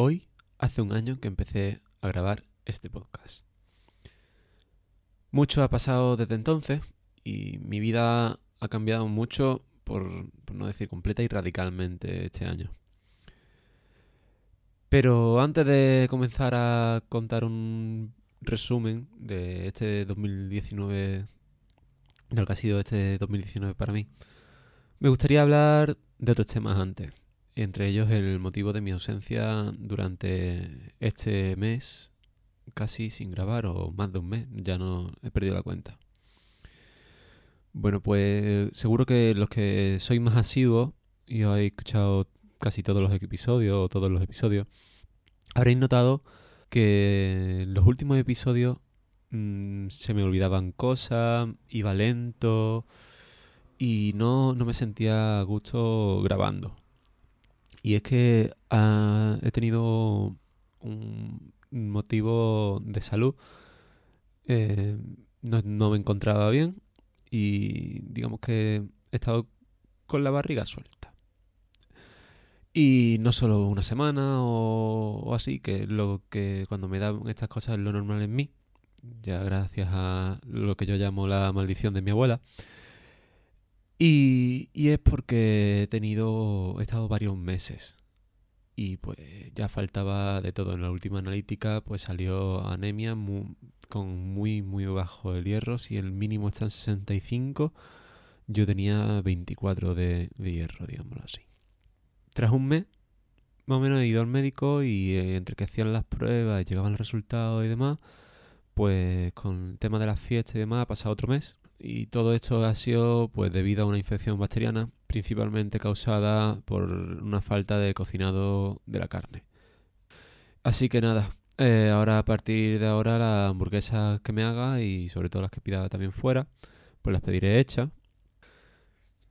hoy hace un año que empecé a grabar este podcast. Mucho ha pasado desde entonces y mi vida ha cambiado mucho, por, no decir completa y radicalmente este año. Pero antes de comenzar a contar un resumen de este 2019, de lo que ha sido este 2019 para mí, me gustaría hablar de otros temas antes entre ellos el motivo de mi ausencia durante este mes, casi sin grabar, o más de un mes, ya no he perdido la cuenta. Bueno, pues seguro que los que sois más asiduos y habéis escuchado casi todos los episodios o todos los episodios, habréis notado que los últimos episodios mm, se me olvidaban cosas, iba lento y no, no me sentía a gusto grabando. Y es que ah, he tenido un motivo de salud. Eh, no, me encontraba bien y digamos que he estado con la barriga suelta. Y no solo una semana o, así, que lo que cuando me dan estas cosas es lo normal en mí, ya gracias a lo que yo llamo la maldición de mi abuela. Y, es porque he tenido, he estado varios meses y pues ya faltaba de todo. En la última analítica pues salió anemia con muy muy bajo el hierro. Si el mínimo está en 65, yo tenía 24 de, hierro, digámoslo así. Tras un mes, más o menos he ido al médico y eh, entre que hacían las pruebas y llegaban los resultados y demás, pues con el tema de las fiestas y demás ha pasado otro mes y todo esto ha sido pues debido a una infección bacteriana, principalmente causada por una falta de cocinado de la carne. Así que nada, eh, ahora a partir de ahora las hamburguesas que me haga y sobre todo las que pida también fuera, pues las pediré hechas.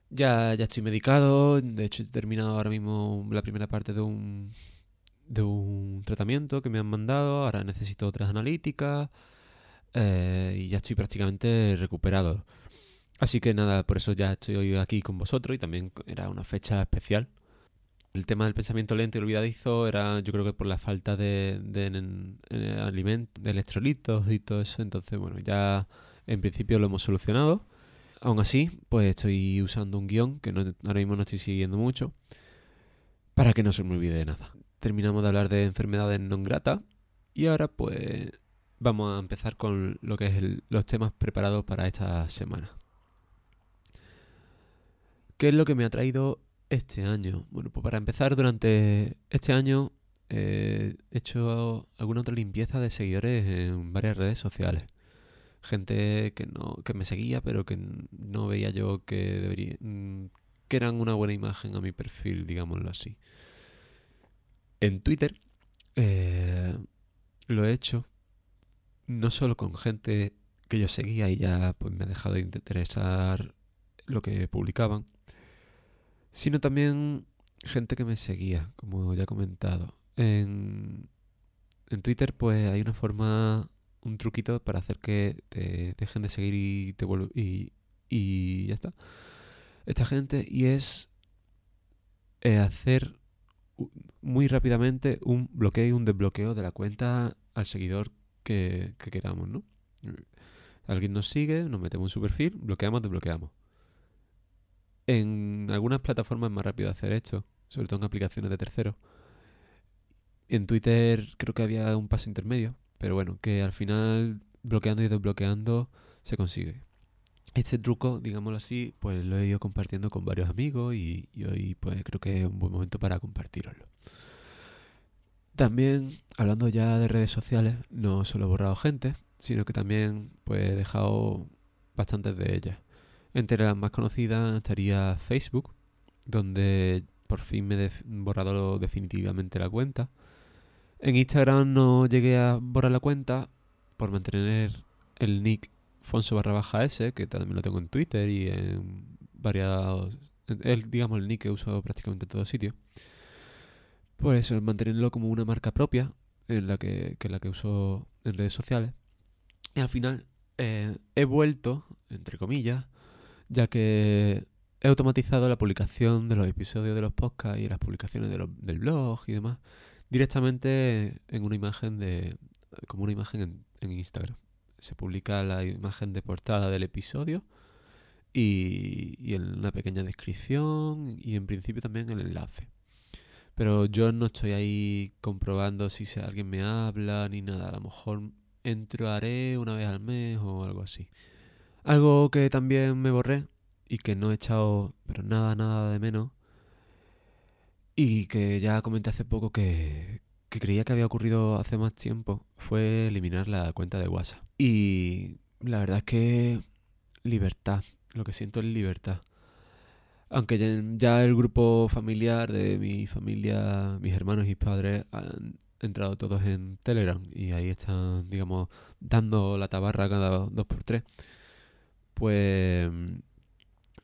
Ya, ya estoy medicado, de hecho he terminado ahora mismo la primera parte de un, de un tratamiento que me han mandado, ahora necesito otras analíticas eh, y ya estoy prácticamente recuperado. Así que nada, por eso ya estoy hoy aquí con vosotros y también era una fecha especial. El tema del pensamiento lento y olvidadizo era, yo creo que por la falta de, de, alimentos, de electrolitos y todo eso. Entonces, bueno, ya en principio lo hemos solucionado. Aún así, pues estoy usando un guion que ahora mismo no estoy siguiendo mucho para que no se me olvide de nada. Terminamos de hablar de enfermedades non gratas y ahora pues vamos a empezar con lo que es los temas preparados para esta semana. ¿Qué es lo que me ha traído este año? Bueno, pues para empezar, durante este año eh, he hecho alguna otra limpieza de seguidores en varias redes sociales. Gente que no que me seguía, pero que no veía yo que debería mm, que eran una buena imagen a mi perfil, digámoslo así. En Twitter eh, lo he hecho no solo con gente que yo seguía y ya pues me ha dejado de interesar lo que publicaban, sino también gente que me seguía, como ya he comentado. En, en Twitter pues hay una forma, un truquito para hacer que te dejen de seguir y te y, y ya está. Esta gente y es eh, hacer muy rápidamente un bloqueo y un desbloqueo de la cuenta al seguidor que, queramos, ¿no? Alguien nos sigue, nos metemos en su perfil, bloqueamos, desbloqueamos. En algunas plataformas es más rápido hacer esto, sobre todo en aplicaciones de terceros. En Twitter creo que había un paso intermedio, pero bueno, que al final bloqueando y desbloqueando se consigue. Este truco, digámoslo así, pues lo he ido compartiendo con varios amigos y, hoy pues creo que es un buen momento para compartiroslo. También, hablando ya de redes sociales, no solo he borrado gente, sino que también pues, he dejado bastantes de ellas. Entre las más conocidas estaría Facebook, donde por fin me he borrado definitivamente la cuenta. En Instagram no llegué a borrar la cuenta por mantener el nick Fonso barra baja S, que también lo tengo en Twitter y en varios... El, digamos el nick que uso prácticamente en todos sitios. Pues mantenerlo como una marca propia, en la que, la que uso en redes sociales. Y al final eh, he vuelto, entre comillas, ya que he automatizado la publicación de los episodios de los podcasts y las publicaciones del blog y demás directamente en una imagen de como una imagen en, en Instagram. Se publica la imagen de portada del episodio y, y en una pequeña descripción y en principio también el enlace. Pero yo no estoy ahí comprobando si alguien me habla ni nada. A lo mejor entraré una vez al mes o algo así. Algo que también me borré y que no he echado, pero nada, nada de menos. Y que ya comenté hace poco que, que creía que había ocurrido hace más tiempo fue eliminar la cuenta de WhatsApp. Y la verdad es que libertad, lo que siento es libertad. Aunque ya, el grupo familiar de mi familia, mis hermanos y padres han entrado todos en Telegram y ahí están, digamos, dando la tabarra cada dos por tres. Pues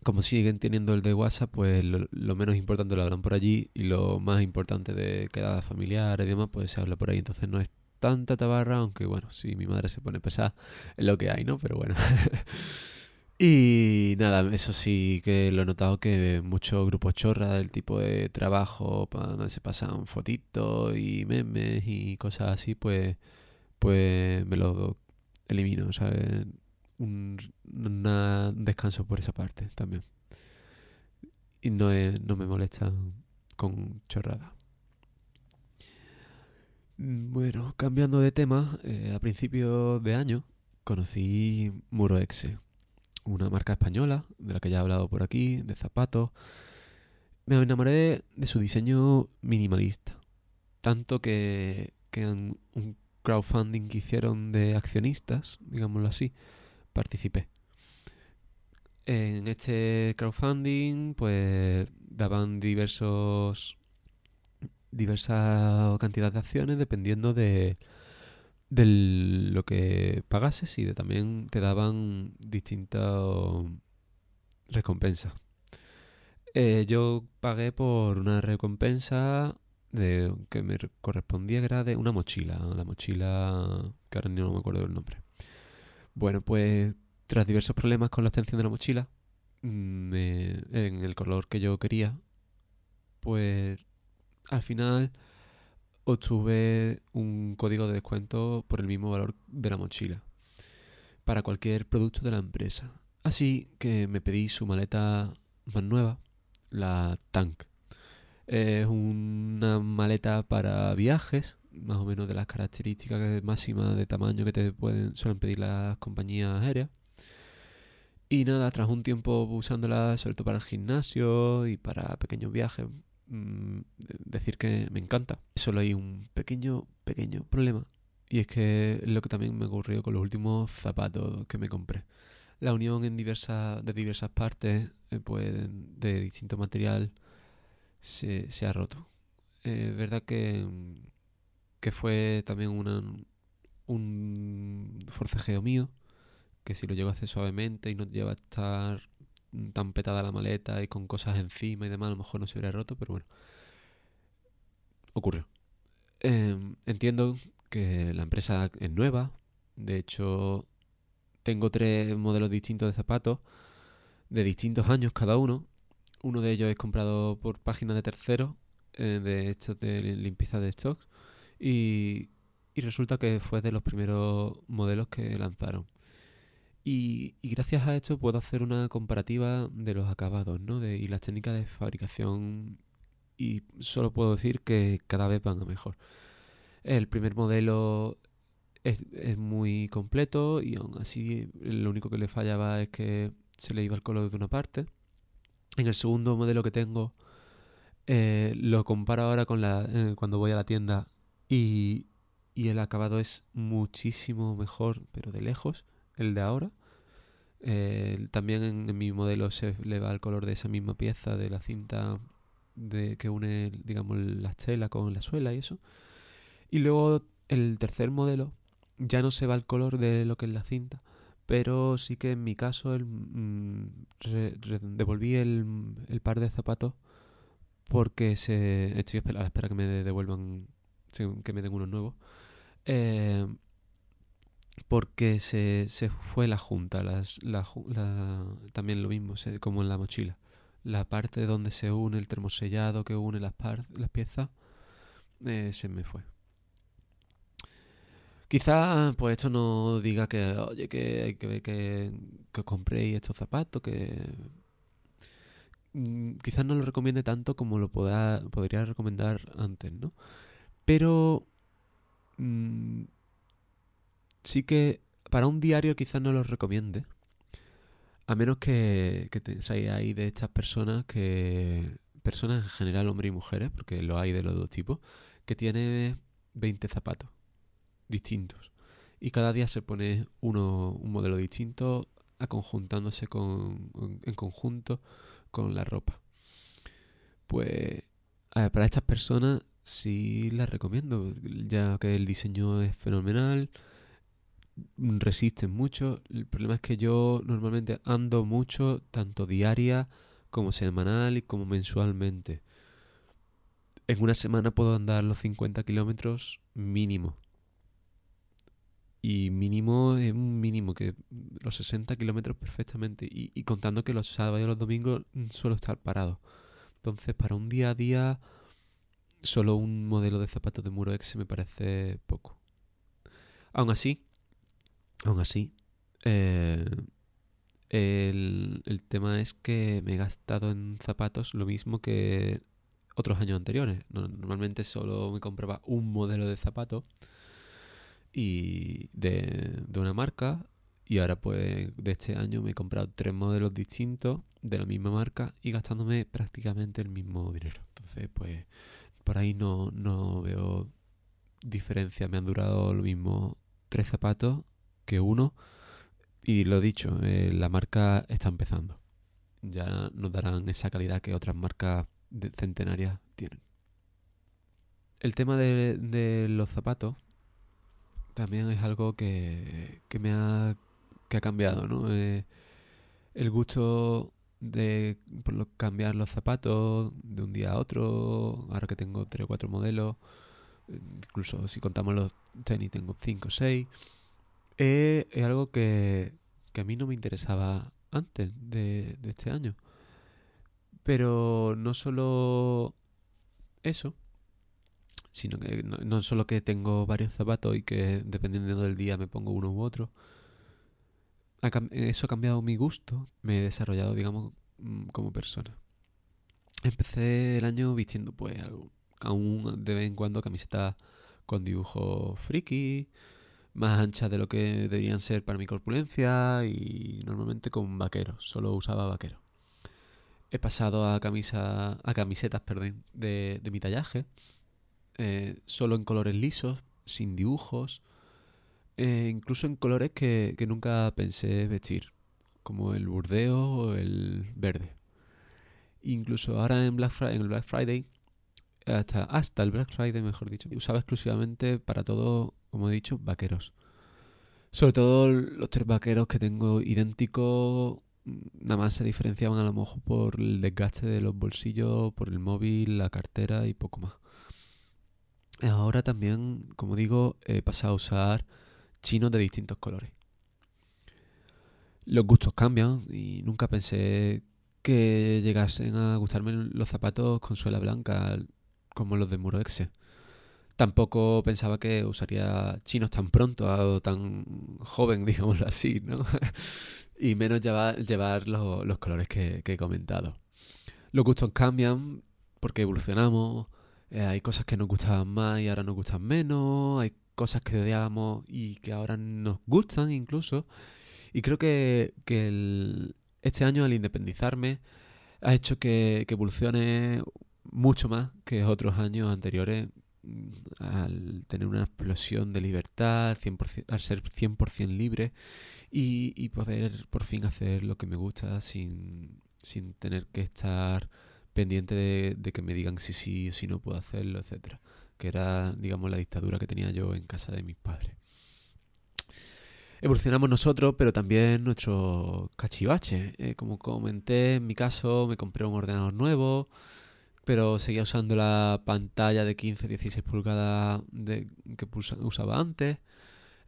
como siguen teniendo el de WhatsApp, pues lo, menos importante lo hablan por allí y lo más importante de quedadas familiares y demás, pues se habla por ahí. Entonces no es tanta tabarra, aunque bueno, si mi madre se pone pesada, es lo que hay, ¿no? Pero bueno. Y nada, eso sí que lo he notado que muchos grupos chorra del tipo de trabajo para se pasan fotitos y memes y cosas así, pues, pues me lo elimino, ¿sabes? Un, descanso por esa parte también. Y no, no me molesta con chorrada. Bueno, cambiando de tema, eh, a principios de año conocí Muroexe una marca española, de la que ya he hablado por aquí, de zapatos. Me enamoré de, su diseño minimalista. Tanto que, que en un crowdfunding que hicieron de accionistas, digámoslo así, participé. En este crowdfunding, pues daban diversos diversas cantidades de acciones dependiendo de, de lo que pagases y de, también te daban distintas recompensas. Eh, yo pagué por una recompensa de que me correspondía que una mochila, la mochila que ahora no me acuerdo del nombre. Bueno, pues tras diversos problemas con la extensión de la mochila, mm, en el color que yo quería, pues al final obtuve un código de descuento por el mismo valor de la mochila para cualquier producto de la empresa. Así que me pedí su maleta más nueva, la Tank. Es una maleta para viajes, más o menos de las características máximas de tamaño que te pueden suelen pedir las compañías aéreas. Y nada, tras un tiempo usándola, sobre todo para el gimnasio y para pequeños viajes, Mm, decir que me encanta. Solo hay un pequeño, pequeño problema. Y es que es lo que también me ocurrió con los últimos zapatos que me compré. La unión en diversas, de diversas partes, eh, pues, de distinto material, se, se ha roto. Es verdad que, que fue también una, un forcejeo mío, que si lo llevo a hacer suavemente y no lleva a estar tan petada la maleta y con cosas encima y demás, a lo mejor no se hubiera roto, pero bueno, ocurrió. Em, entiendo que la empresa es nueva, de hecho tengo tres modelos distintos de zapatos, de distintos años cada uno. Uno de ellos es comprado por páginas de terceros, eh, de estos de limpieza de stocks, y, y resulta que fue de los primeros modelos que lanzaron. Y, gracias a esto puedo hacer una comparativa de los acabados ¿no? de, y las técnicas de fabricación y solo puedo decir que cada vez van a mejor. El primer modelo es, muy completo y aún así lo único que le fallaba es que se le iba el color de una parte. En el segundo modelo que tengo eh, lo comparo ahora con la eh, cuando voy a la tienda y, y el acabado es muchísimo mejor, pero de lejos el de ahora. Eh, también en, mi modelo se le va el color de esa misma pieza de la cinta de, que une, digamos, la estela con la suela y eso. Y luego el tercer modelo ya no se va el color de lo que es la cinta, pero sí que en mi caso el, mm, devolví el, el, par de zapatos porque se estoy a la espera que me devuelvan, que me den unos nuevos. Eh, porque se, se fue la junta, las, la, también lo mismo, como en la mochila. La parte donde se une el termosellado que une las, las piezas eh, se me fue. Quizás, pues esto no diga que, oye, que que que, que compréis estos zapatos, que... Mm, quizás no lo recomiende tanto como lo podría recomendar antes, ¿no? Pero... Mm, sí que para un diario quizás no lo recomiende. A menos que, que te, ahí de estas personas que... Personas en general, hombres y mujeres, porque lo hay de los dos tipos, que tiene 20 zapatos distintos. Y cada día se pone uno, un modelo distinto, aconjuntándose con, en conjunto con la ropa. Pues para estas personas sí las recomiendo, ya que el diseño es fenomenal, resisten mucho. El problema es que yo normalmente ando mucho, tanto diaria como semanal y como mensualmente. En una semana puedo andar los 50 kilómetros mínimo. Y mínimo es un mínimo, que los 60 kilómetros perfectamente. Y, contando que los sábados y los domingos suelo estar parado. Entonces, para un día a día, solo un modelo de zapatos de Muro X me parece poco. Aún así, aún así, eh, el, el tema es que me he gastado en zapatos lo mismo que otros años anteriores. Normalmente solo me compraba un modelo de zapatos y de, una marca y ahora pues de este año me he comprado tres modelos distintos de la misma marca y gastándome prácticamente el mismo dinero. Entonces pues por ahí no, no veo diferencia. Me han durado lo mismo tres zapatos que uno y lo dicho, eh, la marca está empezando. Ya nos darán esa calidad que otras marcas centenarias tienen. El tema de, de los zapatos también es algo que, que me ha, que ha cambiado, ¿no? Eh, el gusto de cambiar los zapatos de un día a otro, ahora que tengo tres o cuatro modelos, incluso si contamos los tenis tengo cinco o seis, es algo que, que, a mí no me interesaba antes de, este año. Pero no solo eso, sino que no, solo que tengo varios zapatos y que dependiendo del día me pongo uno u otro. eso ha cambiado mi gusto, me he desarrollado, digamos, mm, como persona. Empecé el año vistiendo, pues, aún de vez en cuando camisetas con dibujos friki, más anchas de lo que deberían ser para mi corpulencia y normalmente con vaqueros, solo usaba vaqueros. He pasado a camisa, a camisetas, perdón, de, de mi tallaje eh, solo en colores lisos, sin dibujos, eh, incluso en colores que, nunca pensé vestir, como el burdeo o el verde. Incluso ahora en, Black en el Black Friday, hasta, hasta el Black Friday, mejor dicho, usaba exclusivamente para todo, como he dicho, vaqueros. Sobre todo los tres vaqueros que tengo idénticos, nada más se diferenciaban a lo mejor por el desgaste de los bolsillos, por el móvil, la cartera y poco más. Ahora también, como digo, he pasado a usar chinos de distintos colores. Los gustos cambian y nunca pensé que llegasen a gustarme los zapatos con suela blanca como los de Muro Exe. Tampoco pensaba que usaría chinos tan pronto o tan joven, digámoslo así, ¿no? y menos llevar, llevar los, colores que he comentado. Los gustos cambian porque evolucionamos, eh, hay cosas que nos gustaban más y ahora nos gustan menos. Hay cosas que odiábamos y que ahora nos gustan incluso. Y creo que, este año al independizarme ha hecho que, evolucione mucho más que otros años anteriores al tener una explosión de libertad, 100%, al ser 100% libre y, y, poder por fin hacer lo que me gusta sin, sin tener que estar pendiente de, que me digan si sí o si no puedo hacerlo, etcétera. Que era, digamos, la dictadura que tenía yo en casa de mis padres. Evolucionamos nosotros, pero también nuestro cachivache. Eh, como comenté, en mi caso me compré un ordenador nuevo, pero seguía usando la pantalla de 15-16 pulgadas que usaba antes.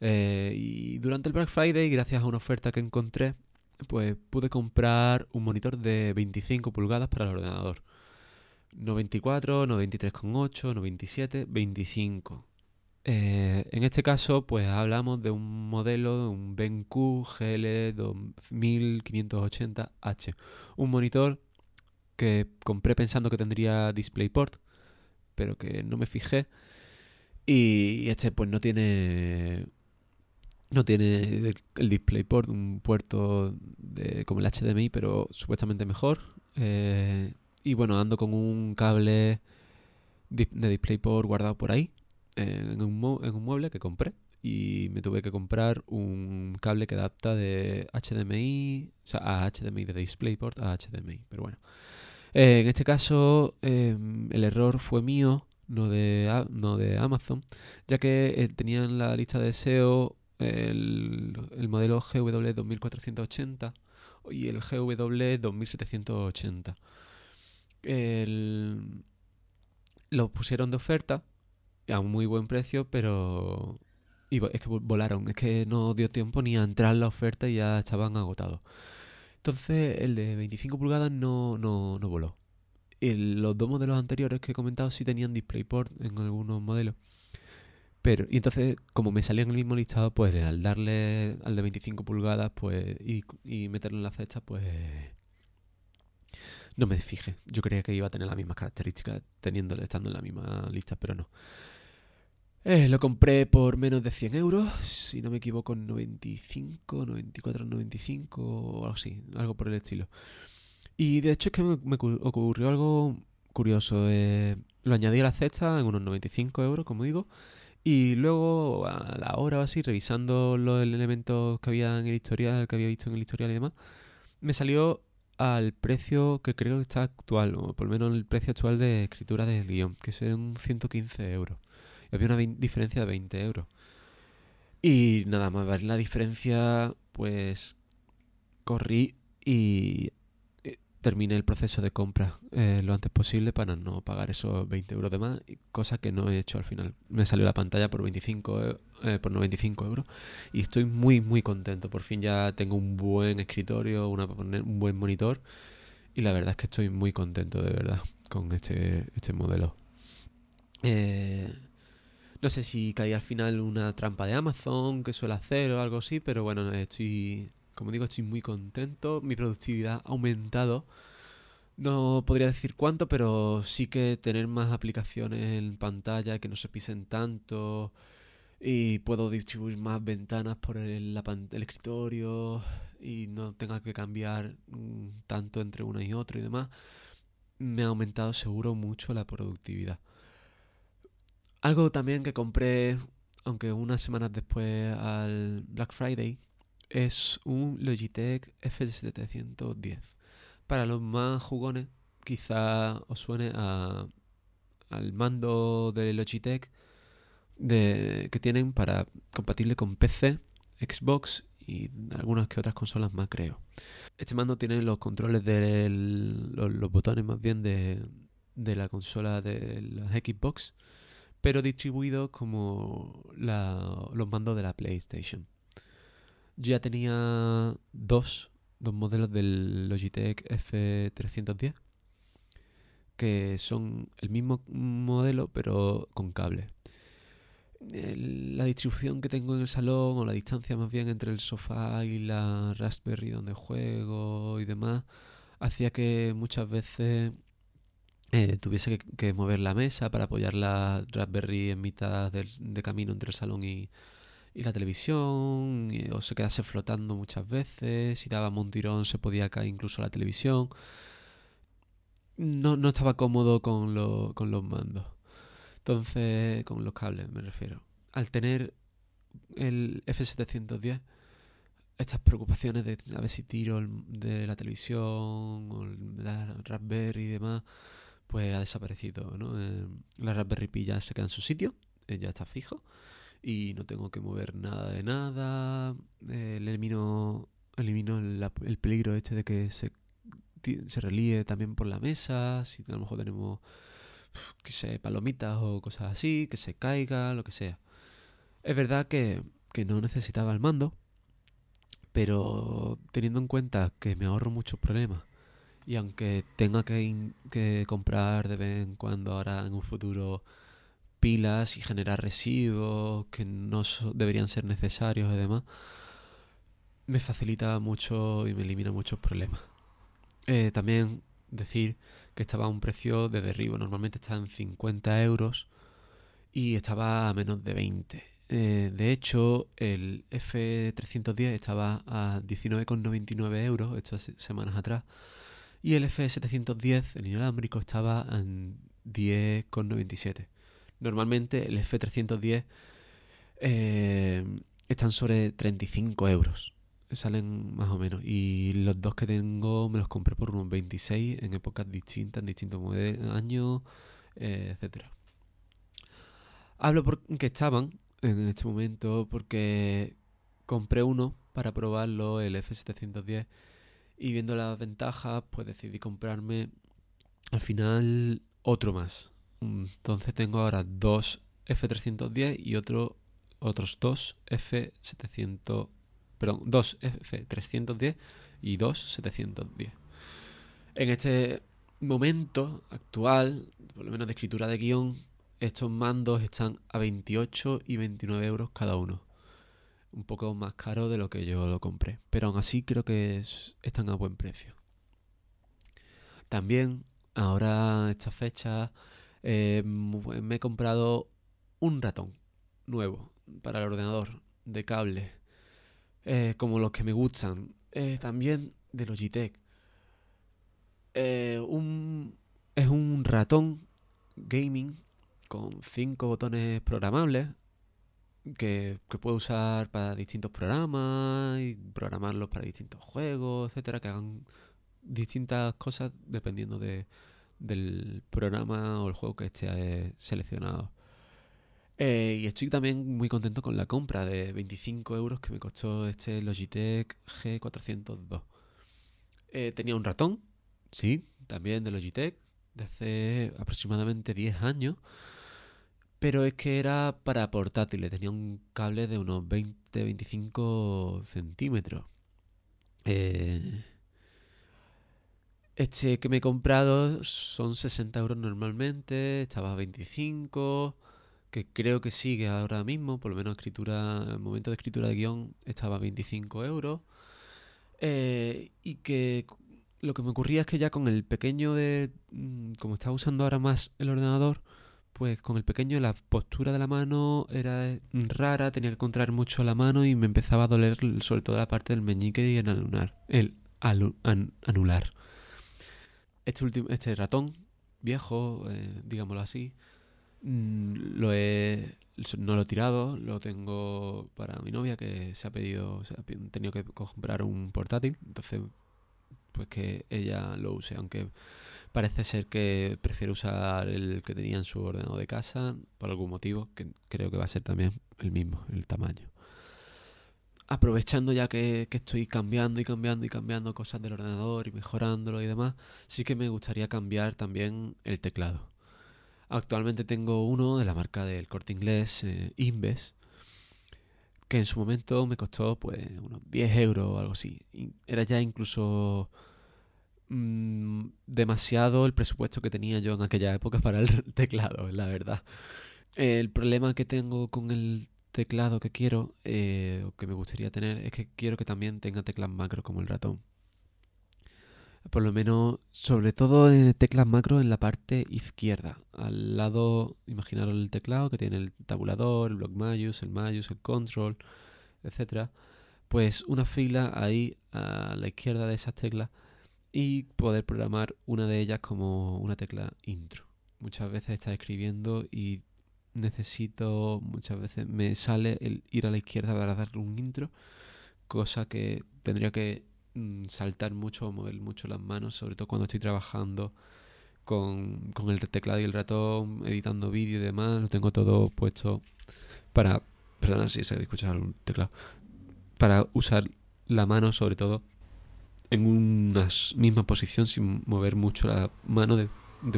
Eh, y durante el Black Friday, gracias a una oferta que encontré, pues pude comprar un monitor de 25 pulgadas para el ordenador. 94, 93,8, 97, 25. en este caso, pues hablamos de un modelo, de un BenQ GL 2580H. Un monitor que compré pensando que tendría DisplayPort, pero que no me fijé. Y este pues no tiene no tiene el DisplayPort, un puerto de, como el HDMI, pero supuestamente mejor. Eh, y bueno, ando con un cable de DisplayPort guardado por ahí, en un, en un mueble que compré. Y me tuve que comprar un cable que adapta de HDMI, o sea, a HDMI, de DisplayPort a HDMI. Pero bueno, eh, en este caso em, el error fue mío, no de, no de Amazon, ya que eh, tenía en la lista de SEO el, el modelo GW 2480 y el GW 2780. El, lo pusieron de oferta a un muy buen precio, pero es que volaron, es que no dio tiempo ni a entrar la oferta y ya estaban agotados. Entonces el de 25 pulgadas no, no, no voló. los dos modelos anteriores que he comentado sí tenían DisplayPort en algunos modelos. Pero, y entonces, como me salía en el mismo listado, pues al darle al de 25 pulgadas pues y, meterlo en la fecha, pues no me fijé. Yo creía que iba a tener las mismas características teniendo, estando en la misma lista, pero no. Eh, lo compré por menos de 100 euros, si no me equivoco, en 95, 94, 95 o algo así, algo por el estilo. Y de hecho es que me, ocurrió algo curioso. Eh, lo añadí a la cesta en unos 95 euros, como digo, y luego a la hora o así, revisando los elementos que había en el historial, que había visto en el historial y demás, me salió al precio que creo que está actual, o por lo menos el precio actual de escritura del guion, que son 115 euros había una diferencia de 20 euros. Y nada más la diferencia, pues corrí y eh, terminé el proceso de compra eh, lo antes posible para no pagar esos 20 euros de más, cosa que no he hecho al final. Me salió la pantalla por 25 eh, por 95 euros y estoy muy muy contento. Por fin ya tengo un buen escritorio, una, un buen monitor y la verdad es que estoy muy contento de verdad con este, este modelo. Eh, no sé si caí al final una trampa de Amazon que suele hacer o algo así, pero bueno, estoy, como digo, estoy muy contento. Mi productividad ha aumentado. No podría decir cuánto, pero sí que tener más aplicaciones en pantalla que no se pisen tanto y puedo distribuir más ventanas por el, el escritorio y no tenga que cambiar mm, tanto entre una y otra y demás, me ha aumentado seguro mucho la productividad. Algo también que compré, aunque unas semanas después al Black Friday, es un Logitech F710. Para los más jugones, quizá os suene a, al mando de Logitech de, que tienen para compatible con PC, Xbox y algunas que otras consolas más, creo. Este mando tiene los controles de los, botones más bien de, de la consola de la Xbox pero distribuidos como los mandos de la PlayStation. Yo ya tenía dos, dos modelos del Logitech F310 que son el mismo modelo pero con cable. La distribución que tengo en el salón o la distancia más bien entre el sofá y la Raspberry donde juego y demás hacía que muchas veces eh, tuviese que, mover la mesa para apoyar la Raspberry en mitad de camino entre el salón y, la televisión, o se quedase flotando muchas veces, si daba un tirón se podía caer incluso la televisión. No, no estaba cómodo con, con los mandos. Entonces, con los cables me refiero. Al tener el F710, estas preocupaciones de a ver si tiro de la televisión o la Raspberry y demás, pues ha desaparecido, ¿no? Eh, la Raspberry Pi ya se queda en su sitio, eh, ya está fijo y no tengo que mover nada de nada. Eh, elimino elimino el peligro este de que se, se relíe también por la mesa, si a lo mejor tenemos, que sé, palomitas o cosas así, que se caiga, lo que sea. Es verdad que, que no necesitaba el mando, pero teniendo en cuenta que me ahorro muchos problemas Y aunque tenga que, que comprar de vez en cuando ahora en un futuro pilas y generar residuos que no deberían ser necesarios y demás, me facilita mucho y me elimina muchos problemas. Eh, también decir que estaba a un precio de derribo, normalmente está en 50 euros y estaba a menos de 20. Eh, de hecho, el F310 estaba a 19,99 euros estas semanas atrás y el F710, el inalámbrico, estaba en 10,97. Normalmente el F310 eh, están sobre 35 euros. Salen más o menos. Y los dos que tengo me los compré por unos 26 en épocas distintas, en distintos años, eh, etcétera. Hablo porque estaban en este momento porque compré uno para probarlo, el F710, y viendo las ventajas, pues decidí comprarme al final otro más. Entonces tengo ahora dos F310 y otro, otros dos F700, perdón, dos F310 y dos 710. En este momento actual, por lo menos de escritura de guion, estos mandos están a 28 y 29 euros cada uno. Un poco más caro de lo que yo lo compré. Pero aún así creo que están a buen precio. También, ahora esta fecha, eh, me he comprado un ratón nuevo para el ordenador de cable. Eh, como los que me gustan. Eh, también de Logitech. un, es un ratón gaming con cinco botones programables que, puedo usar para distintos programas y programarlos para distintos juegos, etcétera, que hagan distintas cosas dependiendo de, del programa o el juego que esté eh, seleccionado. Eh, y estoy también muy contento con la compra de 25 euros que me costó este Logitech G402. Eh, tenía un ratón, sí, también de Logitech, de hace aproximadamente 10 años pero es que era para portátiles, tenía un cable de unos 20-25 centímetros. Eh, este que me he comprado son 60 euros normalmente, estaba a 25, que creo que sigue ahora mismo, por lo menos escritura, el momento de escritura de guion estaba a 25 euros. Eh, y que lo que me ocurría es que ya con el pequeño de, mm, como estaba usando ahora más el ordenador, pues con el pequeño la postura de la mano era rara, tenía que contraer mucho la mano y me empezaba a doler sobre todo la parte del meñique y el anular. El anular. Este, último, este ratón viejo, eh, digámoslo así, mm, lo he, no lo he tirado, lo tengo para mi novia que se ha pedido, se ha tenido que comprar un portátil, entonces pues que ella lo use, aunque Parece ser que prefiere usar el que tenía en su ordenador de casa por algún motivo, que creo que va a ser también el mismo, el tamaño. Aprovechando ya que, estoy cambiando y cambiando y cambiando cosas del ordenador y mejorándolo y demás, sí que me gustaría cambiar también el teclado. Actualmente tengo uno de la marca del corte inglés, eh, Inves, que en su momento me costó pues unos 10 euros o algo así. era ya incluso Mm, demasiado el presupuesto que tenía yo en aquella época para el teclado, la verdad. El problema que tengo con el teclado que quiero, eh, o que me gustaría tener, es que quiero que también tenga teclas macro como el ratón. Por lo menos, sobre todo en teclas macro en la parte izquierda. Al lado, imaginaros el teclado que tiene el tabulador, el block Mayus, el Mayus, el control, etcétera. Pues una fila ahí a la izquierda de esas teclas y poder programar una de ellas como una tecla intro. Muchas veces está escribiendo y necesito, muchas veces me sale el ir a la izquierda para darle un intro, cosa que tendría que mm, saltar mucho o mover mucho las manos, sobre todo cuando estoy trabajando con, con el teclado y el ratón, editando vídeo y demás, lo tengo todo puesto para, perdona si se escuchar un teclado, para usar la mano sobre todo en una misma posición sin mover mucho la mano de,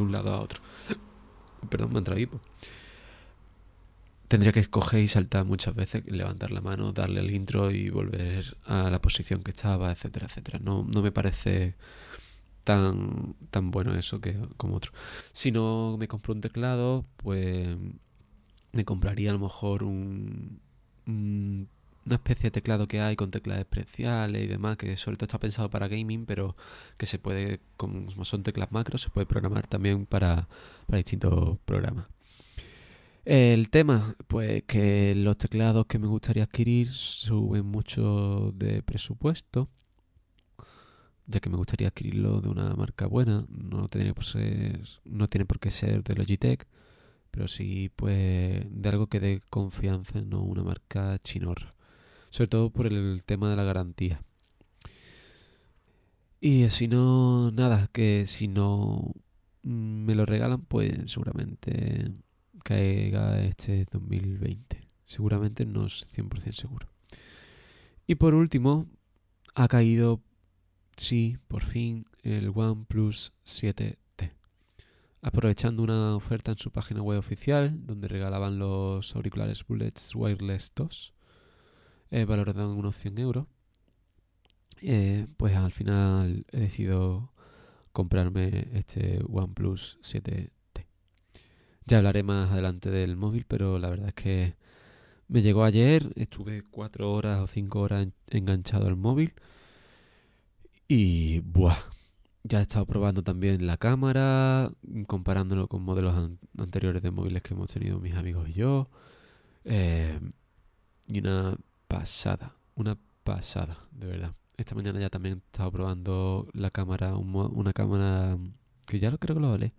un lado a otro. Perdón, me traído. Tendría que escoger y saltar muchas veces, levantar la mano, darle el intro y volver a la posición que estaba, etcétera, etcétera. No, no me parece tan, tan bueno eso que como otro. Si no me compro un teclado, pues me compraría a lo mejor un, una especie de teclado que hay con teclas especiales y demás, que sobre todo está pensado para gaming, pero que se puede, como son teclas macro, se puede programar también para, para distintos programas. El tema, pues que los teclados que me gustaría adquirir suben mucho de presupuesto, ya que me gustaría adquirirlo de una marca buena, no tiene por ser, no tiene por qué ser de Logitech, pero sí pues de algo que dé confianza, no una marca chinorra, sobre todo por el tema de la garantía. Y si no, nada, que si no me lo regalan, pues seguramente caiga este 2020. Seguramente no es 100% seguro. Y por último, ha caído, sí, por fin, el OnePlus 7T. Aprovechando una oferta en su página web oficial, donde regalaban los auriculares Bullets Wireless 2, eh, valorados en unos 100 euros, eh, pues al final he decidido comprarme este OnePlus 7T. Ya hablaré más adelante del móvil, pero la verdad es que me llegó ayer, estuve cuatro horas o cinco horas enganchado al móvil y ¡buah! Ya he estado probando también la cámara, comparándolo con modelos anteriores de móviles que hemos tenido mis amigos y yo. Eh, y una pasada, una pasada, de verdad. Esta mañana ya también he estado probando la cámara, una cámara que ya lo creo que lo hablé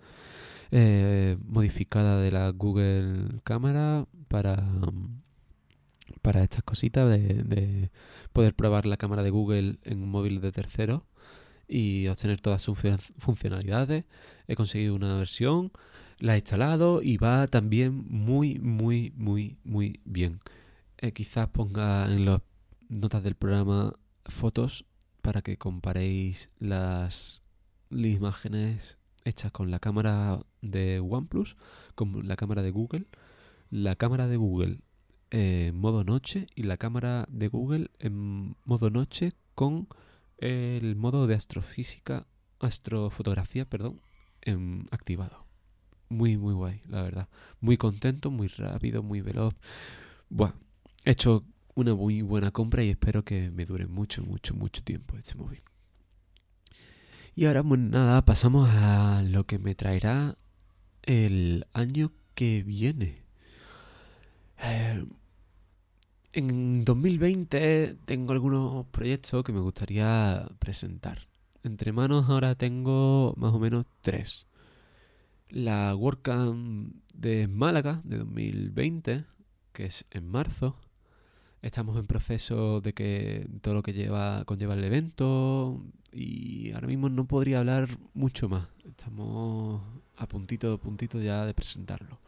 eh, modificada de la Google Cámara para, para estas cositas de, poder probar la cámara de Google en un móvil de tercero y obtener todas sus funcionalidades. He conseguido una versión, la he instalado y va también muy, muy, muy, muy bien. Eh, quizás ponga en las notas del programa fotos para que comparéis las imágenes hechas con la cámara de OnePlus, con la cámara de Google, la cámara de Google en modo noche y la cámara de Google en modo noche con el modo de astrofísica, astrofotografía, perdón, en, activado. Muy, muy guay, la verdad. Muy contento, muy rápido, muy veloz. Buah, he hecho una muy buena compra y espero que me dure mucho, mucho, mucho tiempo este móvil. Y ahora, pues nada, pasamos a lo que me traerá el año que viene. Eh, en 2020 tengo algunos proyectos que me gustaría presentar. Entre manos ahora tengo más o menos tres. La WordCamp de Málaga de 2020, que es en marzo. Estamos en proceso de que todo lo que lleva conlleva el evento y ahora mismo no podría hablar mucho más. Estamos a puntito, puntito ya de presentarlo.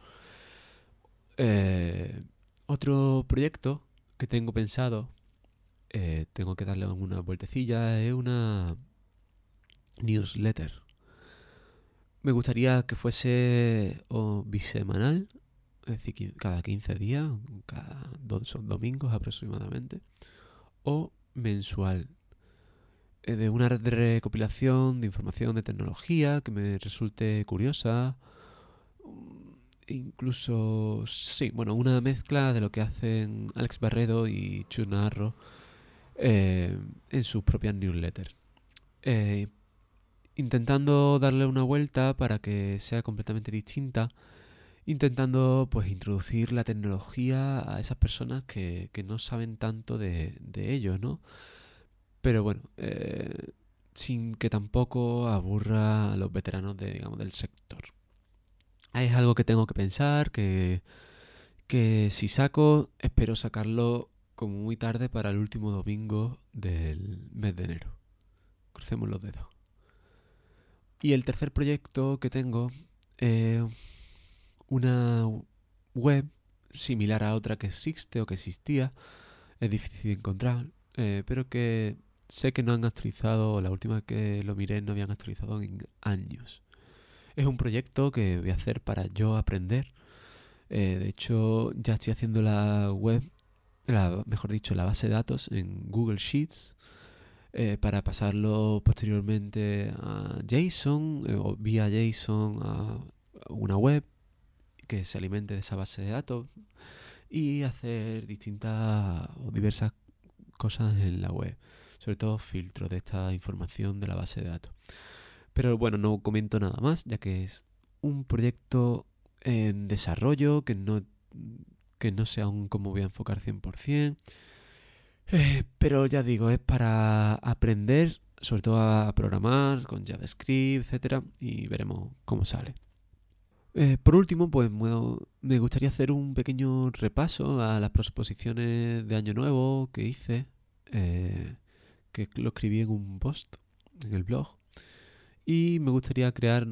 Eh, otro proyecto que tengo pensado, eh, tengo que darle una vueltecilla, es una newsletter. Me gustaría que fuese o bisemanal, es decir, cada 15 días, cada dos domingos aproximadamente, o mensual, de una recopilación de información de tecnología que me resulte curiosa. Mm, incluso, sí, bueno, una mezcla de lo que hacen Alex Barredo y Chunarro eh, en sus propias newsletters. Eh, intentando darle una vuelta para que sea completamente distinta intentando pues introducir la tecnología a esas personas que, no saben tanto de, de ello, ¿no? Pero bueno, eh, sin que tampoco aburra a los veteranos de, digamos, del sector. Es algo que tengo que pensar, que, que si saco, espero sacarlo como muy tarde para el último domingo del mes de enero. Crucemos los dedos. Y el tercer proyecto que tengo es una web similar a otra que existe o que existía. Es difícil de encontrar, eh, pero que sé que no han actualizado, la última que lo miré no habían actualizado en años. Es un proyecto que voy a hacer para yo aprender. Eh, de hecho, ya estoy haciendo la web, la, mejor dicho, la base de datos en Google Sheets. eh, para pasarlo posteriormente a JSON o vía JSON a una web que se alimente de esa base de datos y hacer distintas o diversas cosas en la web, sobre todo filtros de esta información de la base de datos. Pero bueno, no comento nada más, ya que es un proyecto en desarrollo que no, que no sé aún cómo voy a enfocar 100%. Eh, pero ya digo, es para aprender, sobre todo a programar con JavaScript, etcétera, y veremos cómo sale. Eh, por último, pues me gustaría hacer un pequeño repaso a las proposiciones de Año Nuevo que hice, eh, que lo escribí en un post en el blog, y me gustaría crear,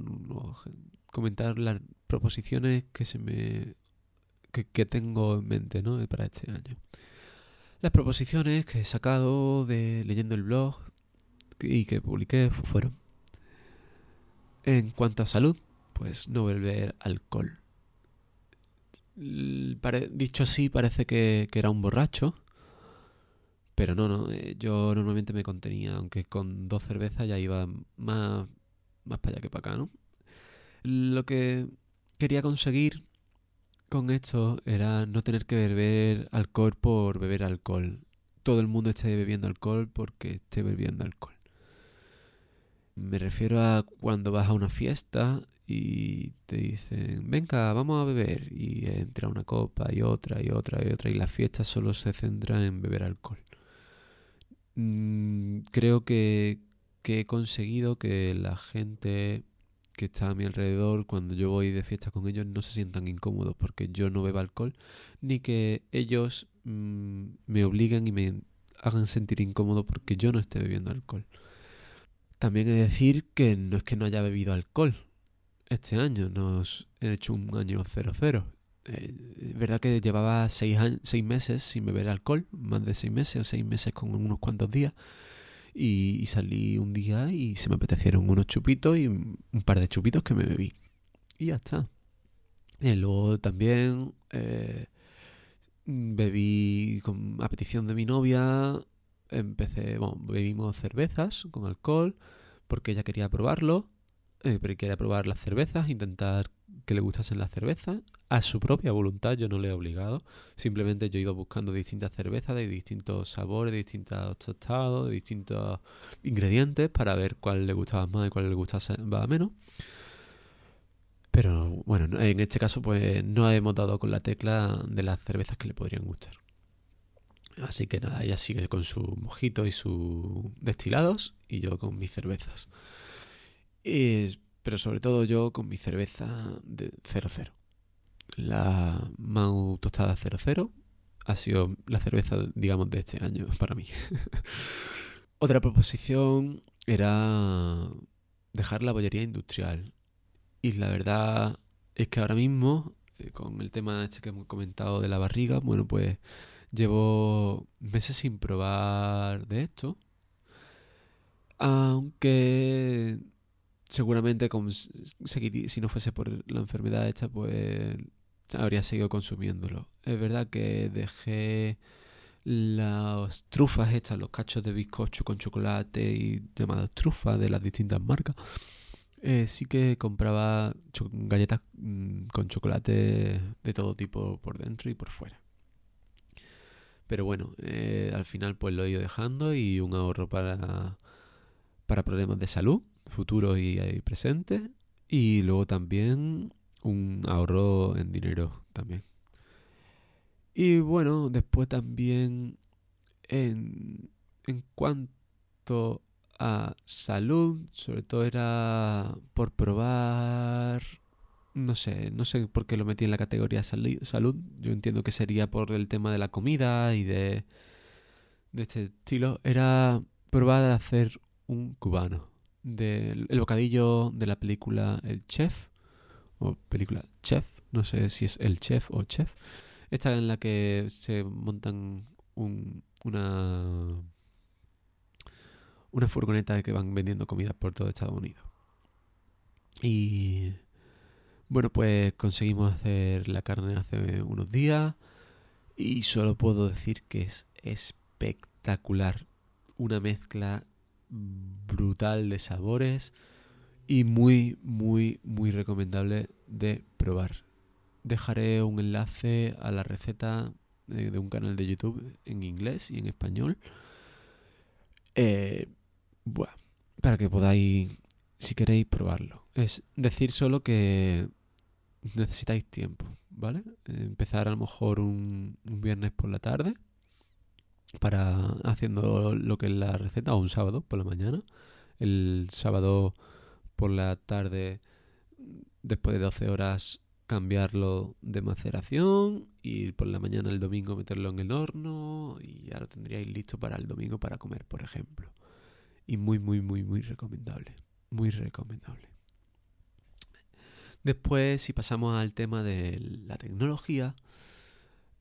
comentar las proposiciones que se me que, tengo en mente ¿no? para este año. Las proposiciones que he sacado de leyendo el blog y que publiqué fueron en cuanto a salud, pues no beber alcohol. dicho así, parece que, era un borracho. Pero no, no. Eh, yo normalmente me contenía, aunque con dos cervezas ya iba más, más para allá que para acá, ¿no? Lo que quería conseguir con esto era no tener que beber alcohol por beber alcohol. Todo el mundo esté bebiendo alcohol porque esté bebiendo alcohol. Me refiero a cuando vas a una fiesta y te dicen, venga, vamos a beber. Y entra una copa y otra y otra y otra y la fiesta solo se centra en beber alcohol. Mm, creo que, que he conseguido que la gente que está a mi alrededor cuando yo voy de fiesta con ellos no se sientan incómodos porque yo no bebo alcohol, ni que ellos mm, me obliguen y me hagan sentir incómodo porque yo no esté bebiendo alcohol. También he de decir que no es que no haya bebido alcohol este año, nos he hecho un año 0-0. Eh, es verdad que llevaba seis, seis meses sin beber alcohol, más de seis meses o seis meses con unos cuantos días. Y, salí un día y se me apetecieron unos chupitos y un par de chupitos que me bebí. Y ya está. Luego también eh, bebí con, a petición de mi novia. Empecé, bueno, bebimos cervezas con alcohol porque ella quería probarlo. Eh, quería probar las cervezas, intentar que le gustasen las cervezas a su propia voluntad, yo no le he obligado, simplemente yo iba buscando distintas cervezas de distintos sabores, de distintos tostados, de distintos ingredientes para ver cuál le gustaba más y cuál le gustaba menos. Pero bueno, en este caso pues no hemos dado con la tecla de las cervezas que le podrían gustar. Así que nada, ella sigue con su mojito y sus destilados y yo con mis cervezas pero sobre todo yo con mi cerveza de 00. La Mau Tostada 00 ha sido la cerveza, digamos, de este año para mí. Otra proposición era dejar la bollería industrial. Y la verdad es que ahora mismo, eh, con el tema este que hemos comentado de la barriga, bueno, pues llevo meses sin probar de esto. Aunque seguramente si no fuese por la enfermedad esta, pues habría seguido consumiéndolo. Es verdad que dejé las trufas estas, los cachos de bizcocho con chocolate y llamadas trufas de las distintas marcas. Eh, sí que compraba galletas mm, con chocolate de todo tipo por dentro y por fuera. Pero bueno, eh, al final pues lo he ido dejando y un ahorro para, para problemas de salud futuro y, presente. Y luego también un ahorro en dinero también. Y bueno, después también en, en cuanto a salud, sobre todo era por probar, no sé, no sé por qué lo metí en la categoría salud. Yo entiendo que sería por el tema de la comida y de, de este estilo. Era probar a hacer un cubano del el bocadillo de la película El Chef, o película Chef, no sé si es El Chef o Chef, esta en la que se montan un, una, una furgoneta que van vendiendo comida por todo Estados Unidos. Y bueno, pues conseguimos hacer la carne hace unos días y solo puedo decir que es espectacular. Una mezcla brutal de sabores y muy, muy, muy recomendable de probar. Dejaré un enlace a la receta eh, de un canal de YouTube en inglés y en español. Eh, para que podáis, si queréis, probarlo. Es decir solo que necesitáis tiempo, ¿vale? Empezar a lo mejor un viernes por la tarde para haciendo lo que es la receta o un sábado por la mañana. El sábado por la tarde, después de 12 horas, cambiarlo de maceración y por la mañana el domingo meterlo en el horno y ya lo tendríais listo para el domingo para comer, por ejemplo. Y muy, muy, muy, muy recomendable. Muy recomendable. Después, si pasamos al tema de la tecnología,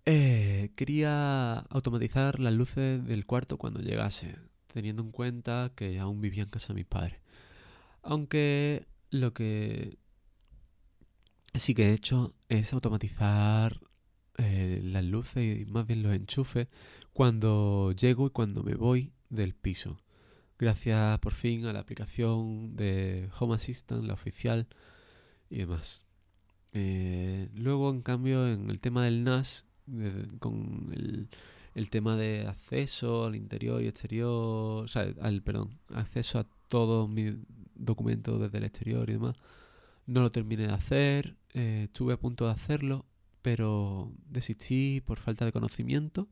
eh, quería automatizar las luces del cuarto cuando llegase, teniendo en cuenta que aún vivía en casa de mis padres. Aunque lo que sí que he hecho es automatizar eh, las luces y más bien los enchufes cuando llego y cuando me voy del piso. Gracias por fin a la aplicación de Home Assistant, la oficial y demás. Eh, luego, en cambio, en el tema del NAS, con el, tema de acceso al interior y exterior, o sea, al, perdón, acceso a todos mis documentos desde el exterior y demás, no lo terminé de hacer, eh, estuve a punto de hacerlo, pero desistí por falta de conocimiento.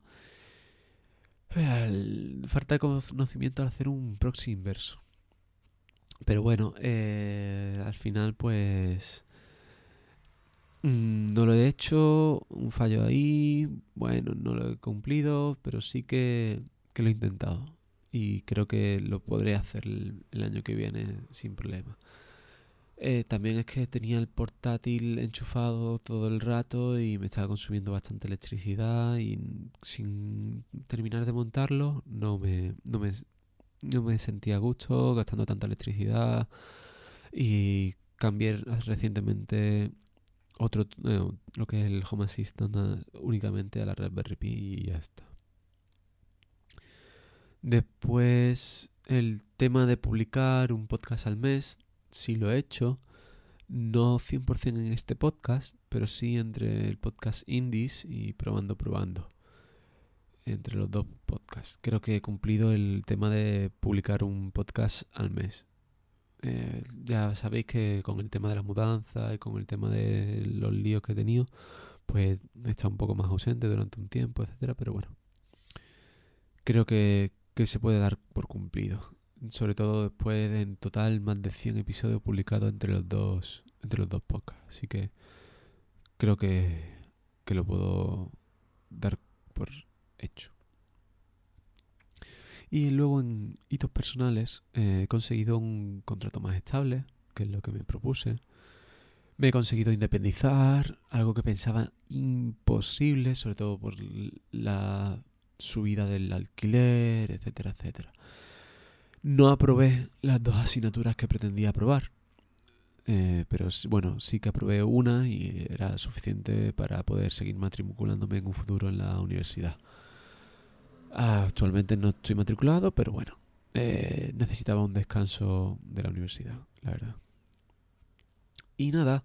falta de conocimiento al hacer un proxy inverso. Pero bueno, eh, al final pues no lo he hecho, un fallo ahí, bueno, no lo he cumplido, pero sí que, que lo he intentado. Y creo que lo podré hacer el año que viene sin problema. Eh, también es que tenía el portátil enchufado todo el rato y me estaba consumiendo bastante electricidad y sin terminar de montarlo no me, no me, no me sentía a gusto gastando tanta electricidad y cambié recientemente otro eh, lo que es el Home Assistant únicamente a la Raspberry Pi y ya está. Después el tema de publicar un podcast al mes sí lo he hecho, no 100% en este podcast, pero sí entre el podcast Indies y Probando Probando. Entre los dos podcasts. Creo que he cumplido el tema de publicar un podcast al mes. Eh, ya sabéis que con el tema de la mudanza y con el tema de los líos que he tenido, pues estado un poco más ausente durante un tiempo, etcétera, pero bueno. Creo que, que se puede dar por cumplido. Sobre todo después de en total más de 100 episodios publicados entre los dos entre los dos podcasts. Así que creo que, que lo puedo dar por hecho y luego en hitos personales eh, he conseguido un contrato más estable que es lo que me propuse me he conseguido independizar algo que pensaba imposible sobre todo por la subida del alquiler etcétera etcétera no aprobé las dos asignaturas que pretendía aprobar. Eh, pero bueno, sí que aprobé una y era suficiente para poder seguir matriculándome en un futuro en la universidad. Actualmente no estoy matriculado, pero bueno, eh, necesitaba un descanso de la universidad, la verdad. Y nada,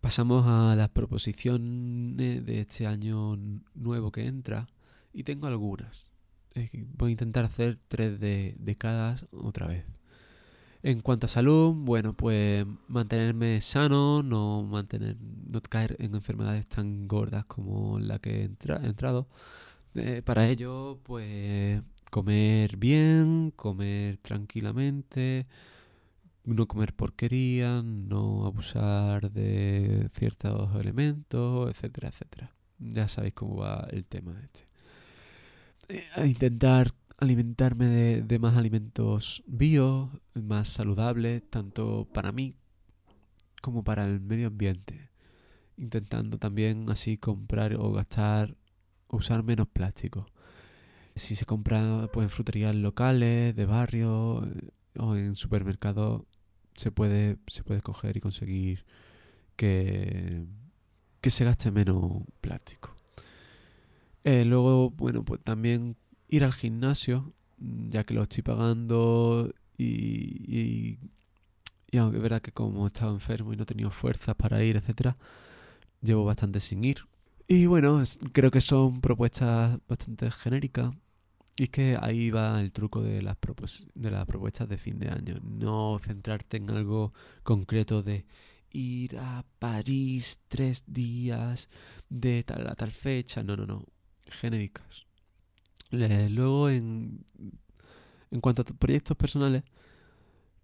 pasamos a las proposiciones de este año nuevo que entra y tengo algunas voy a intentar hacer tres de, de cada otra vez. En cuanto a salud, bueno, pues mantenerme sano, no mantener, no caer en enfermedades tan gordas como la que he, entrado. Eh, para ello, pues comer bien, comer tranquilamente, no comer porquería, no abusar de ciertos elementos, etcétera, etcétera. Ya sabéis cómo va el tema este. Eh, intentar alimentarme de, más alimentos bio, más saludables, tanto para mí como para el medio ambiente. Intentando también así comprar o gastar, usar menos plástico. Si se compra pues, en fruterías locales, de barrio o en supermercados, se puede, se puede coger y conseguir que, que se gaste menos plástico. Eh, luego, bueno, pues también ir al gimnasio, ya que lo estoy pagando y, y, aunque es verdad que como he estado enfermo y no he tenido fuerzas para ir, etcétera, llevo bastante sin ir. Y bueno, creo que son propuestas bastante genéricas. Y es que ahí va el truco de las, propuestas de fin de año. No centrarte en algo concreto de ir a París tres días de tal a tal fecha. No, no, no. Genéricas. Luego, en, en cuanto a proyectos personales,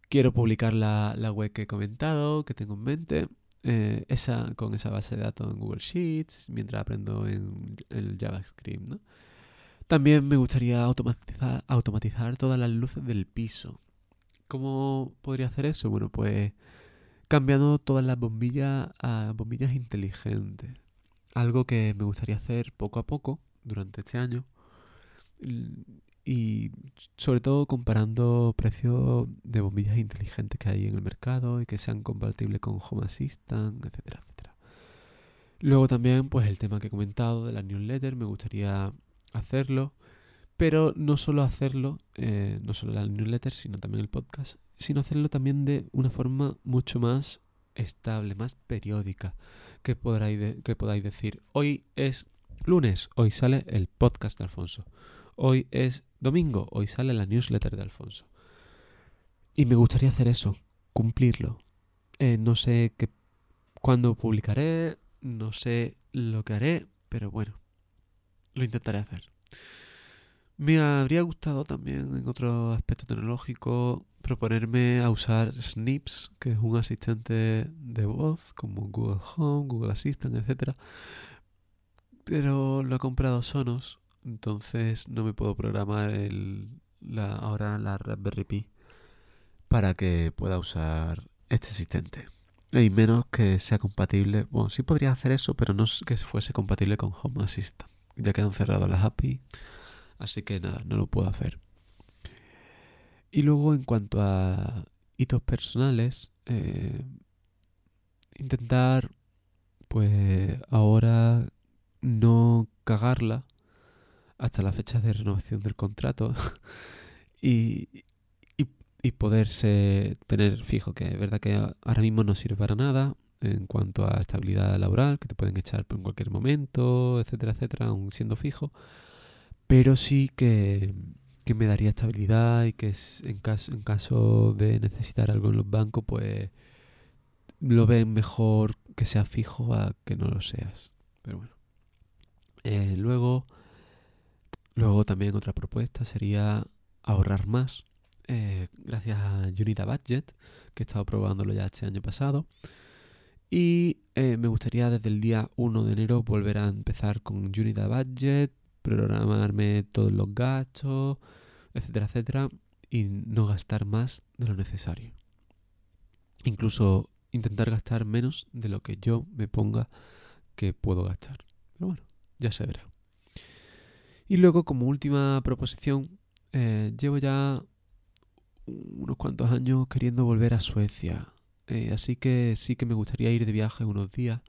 quiero publicar la, la web que he comentado, que tengo en mente. Eh, esa, con esa base de datos en Google Sheets, mientras aprendo en el JavaScript. ¿no? También me gustaría automatizar, automatizar todas las luces del piso. ¿Cómo podría hacer eso? Bueno, pues cambiando todas las bombillas a bombillas inteligentes. Algo que me gustaría hacer poco a poco durante este año. Y sobre todo comparando precios de bombillas inteligentes que hay en el mercado y que sean compatibles con Home Assistant, etcétera, etcétera. Luego también, pues el tema que he comentado de la newsletter, me gustaría hacerlo, pero no solo hacerlo, eh, no solo la newsletter, sino también el podcast, sino hacerlo también de una forma mucho más estable, más periódica, que podáis, que podáis decir, hoy es lunes, hoy sale el podcast de Alfonso, hoy es domingo, hoy sale la newsletter de Alfonso. Y me gustaría hacer eso, cumplirlo. Eh, no sé qué, cuándo publicaré, no sé lo que haré, pero bueno, lo intentaré hacer. Me habría gustado también en otro aspecto tecnológico proponerme a usar Snips, que es un asistente de voz como Google Home, Google Assistant, etc. Pero lo ha comprado Sonos, entonces no me puedo programar el, la, ahora la Raspberry Pi para que pueda usar este asistente. Y menos que sea compatible. Bueno, sí podría hacer eso, pero no que fuese compatible con Home Assistant. Ya quedan cerradas las API. Así que nada, no lo puedo hacer. Y luego en cuanto a hitos personales, eh, intentar pues ahora no cagarla hasta la fecha de renovación del contrato y, y, poderse tener fijo, que es verdad que ahora mismo no sirve para nada en cuanto a estabilidad laboral, que te pueden echar en cualquier momento, etcétera, etcétera, aún siendo fijo, pero sí que, que me daría estabilidad y que en caso, en caso de necesitar algo en los bancos, pues lo ven mejor que sea fijo a que no lo seas. Pero bueno. Eh, luego, luego también otra propuesta sería ahorrar más. Eh, gracias a Unita Budget, que he estado probándolo ya este año pasado. Y eh, me gustaría desde el día 1 de enero volver a empezar con Unity Budget, programarme todos los gastos, etcétera, etcétera, y no gastar más de lo necesario. Incluso intentar gastar menos de lo que yo me ponga que puedo gastar. Pero bueno, ya se verá. Y luego, como última proposición, eh, llevo ya unos cuantos años queriendo volver a Suecia. Eh, así que sí que me gustaría ir de viaje unos días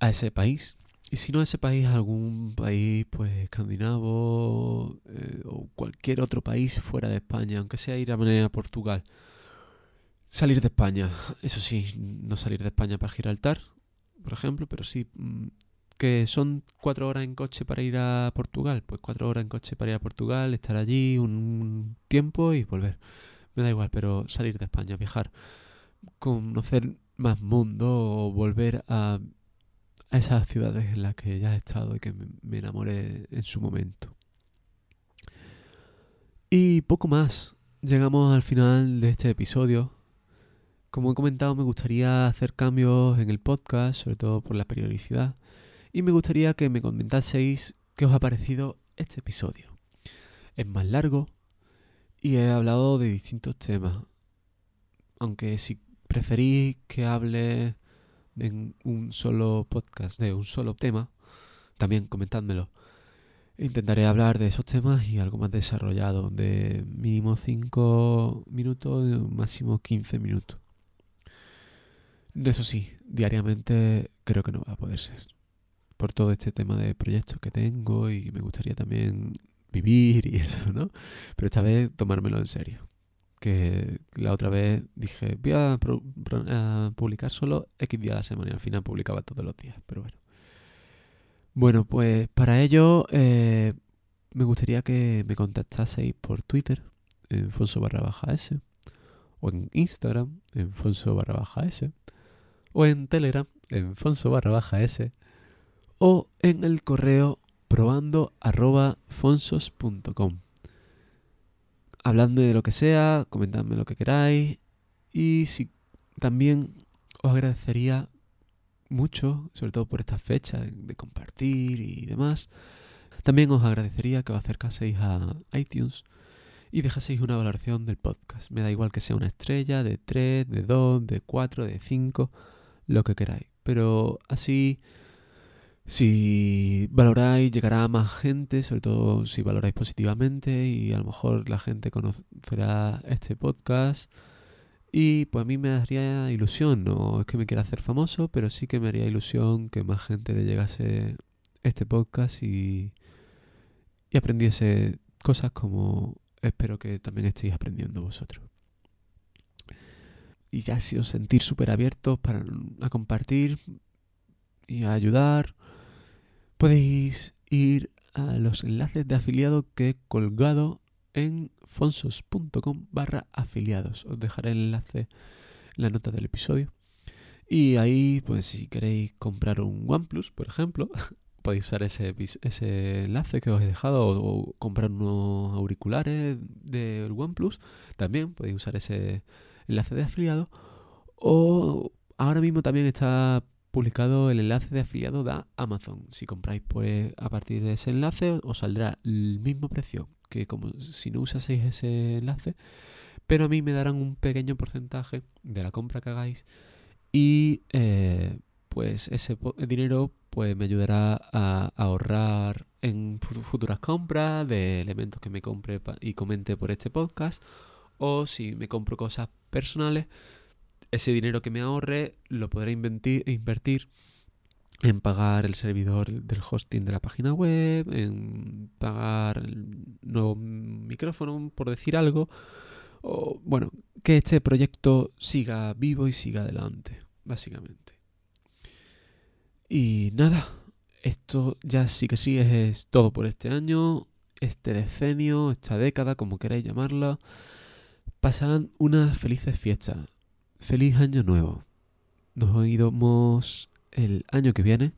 a ese país. Y si no a ese país, algún país pues escandinavo eh, o cualquier otro país fuera de España, aunque sea ir a manera a Portugal. Salir de España, eso sí, no salir de España para Gibraltar, por ejemplo, pero sí mm, que son cuatro horas en coche para ir a Portugal, pues cuatro horas en coche para ir a Portugal, estar allí un tiempo y volver. Me da igual, pero salir de España, viajar conocer más mundo o volver a, esas ciudades en las que ya he estado y que me, enamoré en su momento. Y poco más. Llegamos al final de este episodio. Como he comentado, me gustaría hacer cambios en el podcast, sobre todo por la periodicidad. Y me gustaría que me comentaseis qué os ha parecido este episodio. Es más largo y he hablado de distintos temas. Aunque si preferís que hable en un solo podcast de un solo tema, también comentádmelo. Intentaré hablar de esos temas y algo más desarrollado, de mínimo 5 minutos, máximo 15 minutos. Eso sí, diariamente creo que no va a poder ser. Por todo este tema de proyectos que tengo y me gustaría también vivir y eso, ¿no? Pero esta vez tomármelo en serio. que la otra vez dije, voy a, publicar solo X días a la semana y al final publicaba todos los días, pero bueno. Bueno, pues para ello eh, me gustaría que me contactaseis por Twitter, en Fonso barra baja S, o en Instagram, en Fonso barra baja S, o en Telegram, en Fonso barra baja S, o en el correo probando arroba de lo que sea, comentadme lo que queráis. Y si también os agradecería mucho, sobre todo por esta fecha de, compartir y demás. También os agradecería que os acercaseis a iTunes y dejaseis una valoración del podcast. Me da igual que sea una estrella, de 3, de 2, de 4, de 5, lo que queráis. Pero así si valoráis, llegará a más gente, sobre todo si valoráis positivamente y a lo mejor la gente conocerá este podcast. Y pues a mí me daría ilusión, no es que me quiera hacer famoso, pero sí que me haría ilusión que más gente le llegase este podcast y, y aprendiese cosas como espero que también estéis aprendiendo vosotros. Y ya si os sentís súper abiertos para a compartir y a ayudar, podéis ir a los enlaces de afiliado que he colgado en fonsos.com barra afiliados. Os dejaré el enlace en la nota del episodio. Y ahí, pues si queréis comprar un OnePlus, por ejemplo, podéis usar ese, ese enlace que os he dejado o, comprar unos auriculares del OnePlus. También podéis usar ese enlace de afiliado. O ahora mismo también está publicado el enlace de afiliado de Amazon. Si compráis pues, a partir de ese enlace os saldrá el mismo precio que como si no usaseis ese enlace, pero a mí me darán un pequeño porcentaje de la compra que hagáis y eh, pues ese dinero pues me ayudará a ahorrar en futuras compras de elementos que me compre y comente por este podcast o si me compro cosas personales ese dinero que me ahorre lo podré invertir en pagar el servidor del hosting de la página web, en pagar el nuevo micrófono, por decir algo. O, bueno, que este proyecto siga vivo y siga adelante, básicamente. Y nada, esto ya sí que sí es, todo por este año, este decenio, esta década, como queráis llamarla. Pasan unas felices fiestas feliz año nuevo. Nos oímos el año que viene.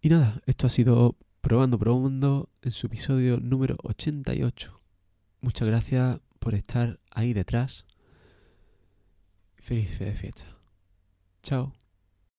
Y nada, esto ha sido Probando, Probando en su episodio número 88. Muchas gracias por estar ahí detrás. Feliz fiesta. Chao.